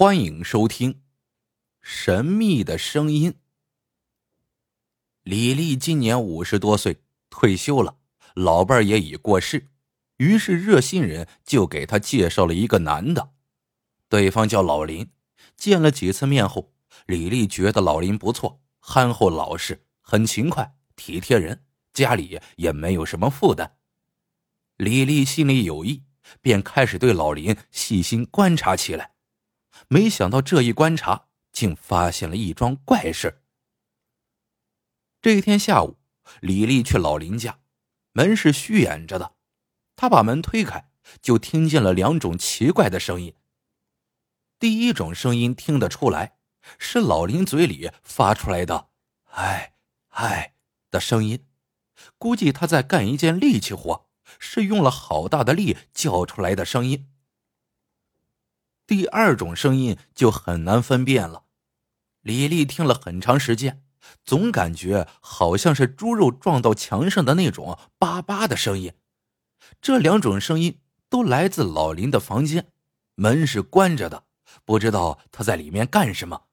欢迎收听《神秘的声音》。李丽今年五十多岁，退休了，老伴儿也已过世，于是热心人就给她介绍了一个男的，对方叫老林。见了几次面后，李丽觉得老林不错，憨厚老实，很勤快，体贴人，家里也没有什么负担。李丽心里有意，便开始对老林细心观察起来。没想到这一观察，竟发现了一桩怪事。这一天下午，李丽去老林家，门是虚掩着的。她把门推开，就听见了两种奇怪的声音。第一种声音听得出来，是老林嘴里发出来的“哎哎”的声音，估计他在干一件力气活，是用了好大的力叫出来的声音。第二种声音就很难分辨了。李丽听了很长时间，总感觉好像是猪肉撞到墙上的那种叭叭的声音。这两种声音都来自老林的房间，门是关着的，不知道他在里面干什么。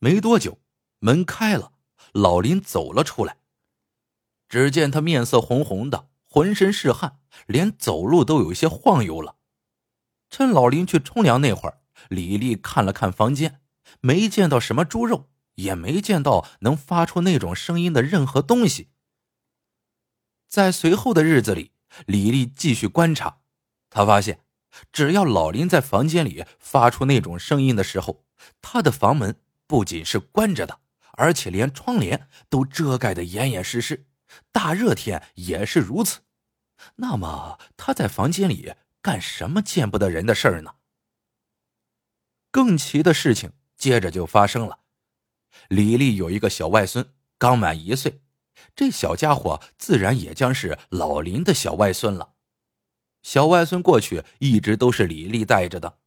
没多久，门开了，老林走了出来。只见他面色红红的，浑身是汗，连走路都有些晃悠了。趁老林去冲凉那会儿，李丽看了看房间，没见到什么猪肉，也没见到能发出那种声音的任何东西。在随后的日子里，李丽继续观察，她发现，只要老林在房间里发出那种声音的时候，他的房门不仅是关着的，而且连窗帘都遮盖的严严实实，大热天也是如此。那么他在房间里？干什么见不得人的事儿呢？更奇的事情接着就发生了。李丽有一个小外孙，刚满一岁，这小家伙自然也将是老林的小外孙了。小外孙过去一直都是李丽带着的，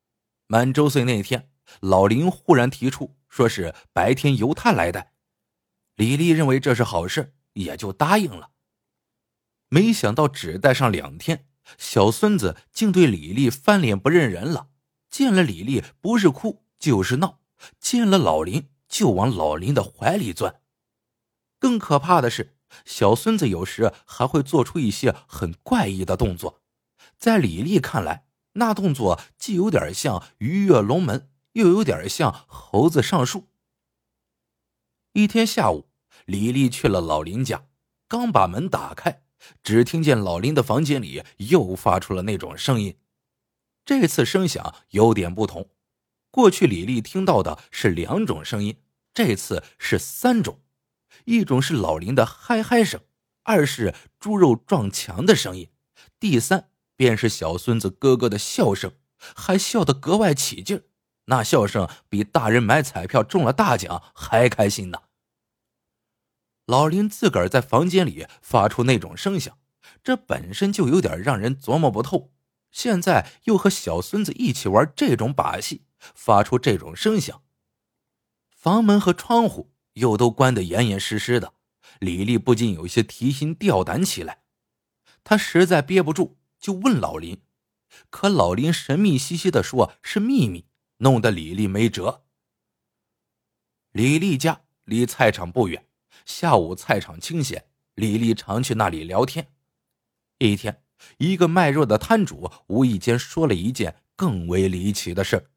满周岁那天，老林忽然提出说是白天由他来带。李丽认为这是好事，也就答应了。没想到只带上两天。小孙子竟对李丽翻脸不认人了，见了李丽不是哭就是闹，见了老林就往老林的怀里钻。更可怕的是，小孙子有时还会做出一些很怪异的动作，在李丽看来，那动作既有点像鱼跃龙门，又有点像猴子上树。一天下午，李丽去了老林家，刚把门打开。只听见老林的房间里又发出了那种声音，这次声响有点不同。过去李丽听到的是两种声音，这次是三种：一种是老林的嗨嗨声，二是猪肉撞墙的声音，第三便是小孙子咯咯的笑声，还笑得格外起劲那笑声比大人买彩票中了大奖还开心呢。老林自个儿在房间里发出那种声响，这本身就有点让人琢磨不透。现在又和小孙子一起玩这种把戏，发出这种声响，房门和窗户又都关得严严实实的。李丽不禁有些提心吊胆起来。他实在憋不住，就问老林，可老林神秘兮兮的说是秘密，弄得李丽没辙。李丽家离菜场不远。下午菜场清闲，李丽常去那里聊天。一天，一个卖肉的摊主无意间说了一件更为离奇的事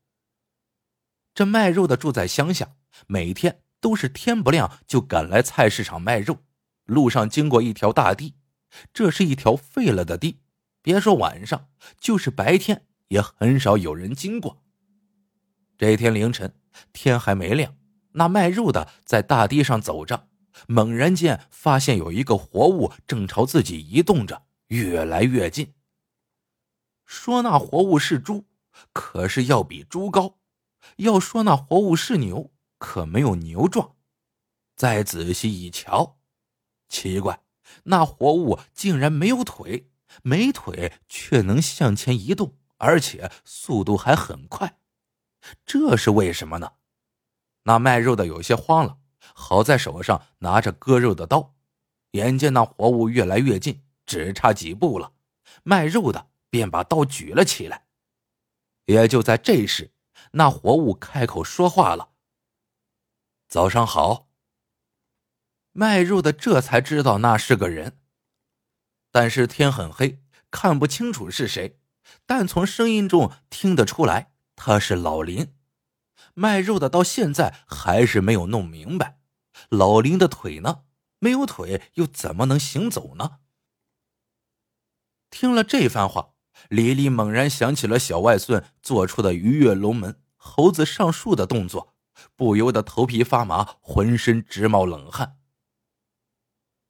这卖肉的住在乡下，每天都是天不亮就赶来菜市场卖肉。路上经过一条大地，这是一条废了的地，别说晚上，就是白天也很少有人经过。这天凌晨，天还没亮，那卖肉的在大堤上走着。猛然间发现有一个活物正朝自己移动着，越来越近。说那活物是猪，可是要比猪高；要说那活物是牛，可没有牛壮。再仔细一瞧，奇怪，那活物竟然没有腿，没腿却能向前移动，而且速度还很快。这是为什么呢？那卖肉的有些慌了。好在手上拿着割肉的刀，眼见那活物越来越近，只差几步了，卖肉的便把刀举了起来。也就在这时，那活物开口说话了：“早上好。”卖肉的这才知道那是个人，但是天很黑，看不清楚是谁，但从声音中听得出来他是老林。卖肉的到现在还是没有弄明白，老林的腿呢？没有腿又怎么能行走呢？听了这番话，李丽猛然想起了小外孙做出的鱼跃龙门、猴子上树的动作，不由得头皮发麻，浑身直冒冷汗。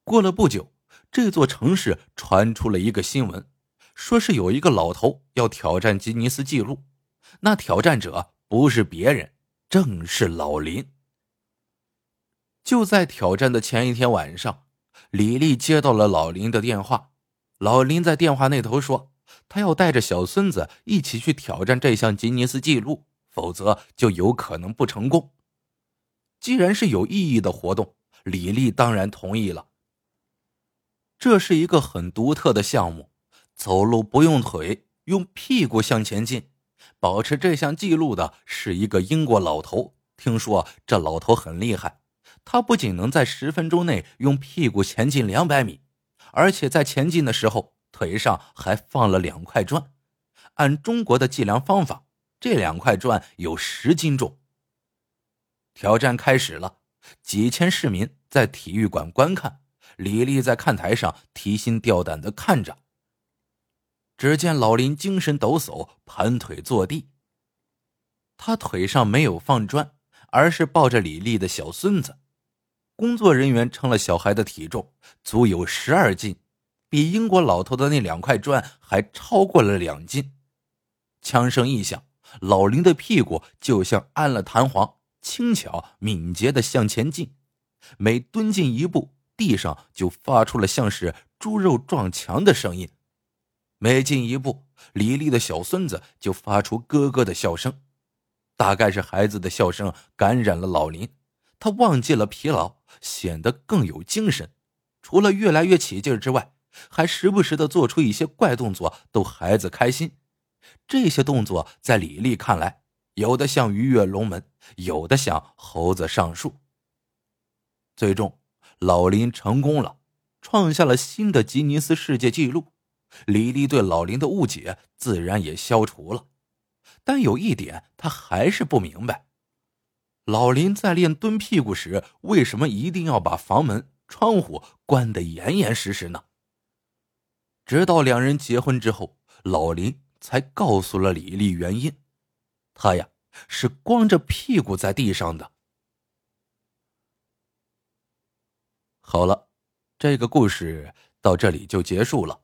过了不久，这座城市传出了一个新闻，说是有一个老头要挑战吉尼斯纪录。那挑战者不是别人，正是老林。就在挑战的前一天晚上，李丽接到了老林的电话。老林在电话那头说，他要带着小孙子一起去挑战这项吉尼斯纪录，否则就有可能不成功。既然是有意义的活动，李丽当然同意了。这是一个很独特的项目，走路不用腿，用屁股向前进。保持这项记录的是一个英国老头。听说这老头很厉害，他不仅能在十分钟内用屁股前进两百米，而且在前进的时候腿上还放了两块砖。按中国的计量方法，这两块砖有十斤重。挑战开始了，几千市民在体育馆观看。李丽在看台上提心吊胆的看着。只见老林精神抖擞，盘腿坐地。他腿上没有放砖，而是抱着李丽的小孙子。工作人员称了小孩的体重，足有十二斤，比英国老头的那两块砖还超过了两斤。枪声一响，老林的屁股就像安了弹簧，轻巧敏捷的向前进，每蹲进一步。地上就发出了像是猪肉撞墙的声音，每进一步，李丽的小孙子就发出咯咯的笑声。大概是孩子的笑声感染了老林，他忘记了疲劳，显得更有精神。除了越来越起劲之外，还时不时的做出一些怪动作，逗孩子开心。这些动作在李丽看来，有的像鱼跃龙门，有的像猴子上树。最终。老林成功了，创下了新的吉尼斯世界纪录。李丽对老林的误解自然也消除了，但有一点他还是不明白：老林在练蹲屁股时，为什么一定要把房门、窗户关得严严实实呢？直到两人结婚之后，老林才告诉了李丽原因：他呀是光着屁股在地上的。好了，这个故事到这里就结束了。